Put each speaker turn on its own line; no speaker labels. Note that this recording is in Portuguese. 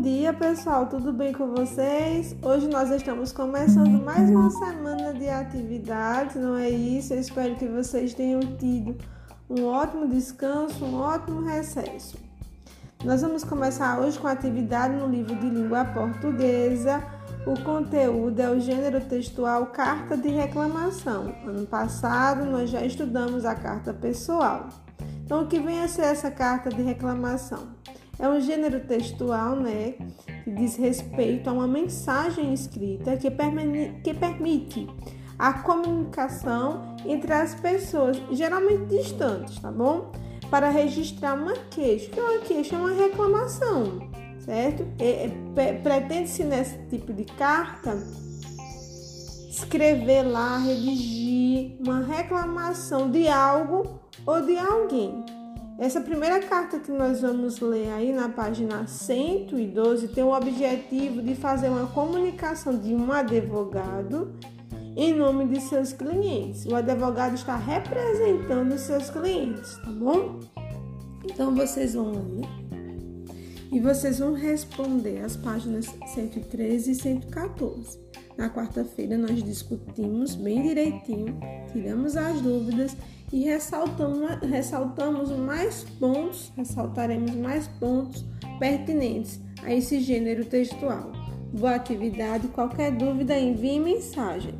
dia, pessoal. Tudo bem com vocês? Hoje nós estamos começando mais uma semana de atividades, não é isso? Eu espero que vocês tenham tido um ótimo descanso, um ótimo recesso. Nós vamos começar hoje com a atividade no livro de língua portuguesa. O conteúdo é o gênero textual carta de reclamação. Ano passado nós já estudamos a carta pessoal. Então, o que vem a ser essa carta de reclamação? É um gênero textual, né, que diz respeito a uma mensagem escrita que, que permite a comunicação entre as pessoas, geralmente distantes, tá bom? Para registrar uma queixa. Que é uma queixa? É uma reclamação, certo? É, é, Pretende-se nesse tipo de carta escrever lá, redigir uma reclamação de algo ou de alguém. Essa primeira carta que nós vamos ler aí na página 112 tem o objetivo de fazer uma comunicação de um advogado em nome de seus clientes. O advogado está representando seus clientes, tá bom? Então vocês vão ler e vocês vão responder as páginas 113 e 114. Na quarta-feira nós discutimos bem direitinho, tiramos as dúvidas e ressaltamos, mais pontos, ressaltaremos mais pontos pertinentes a esse gênero textual. Boa atividade, qualquer dúvida envie mensagem.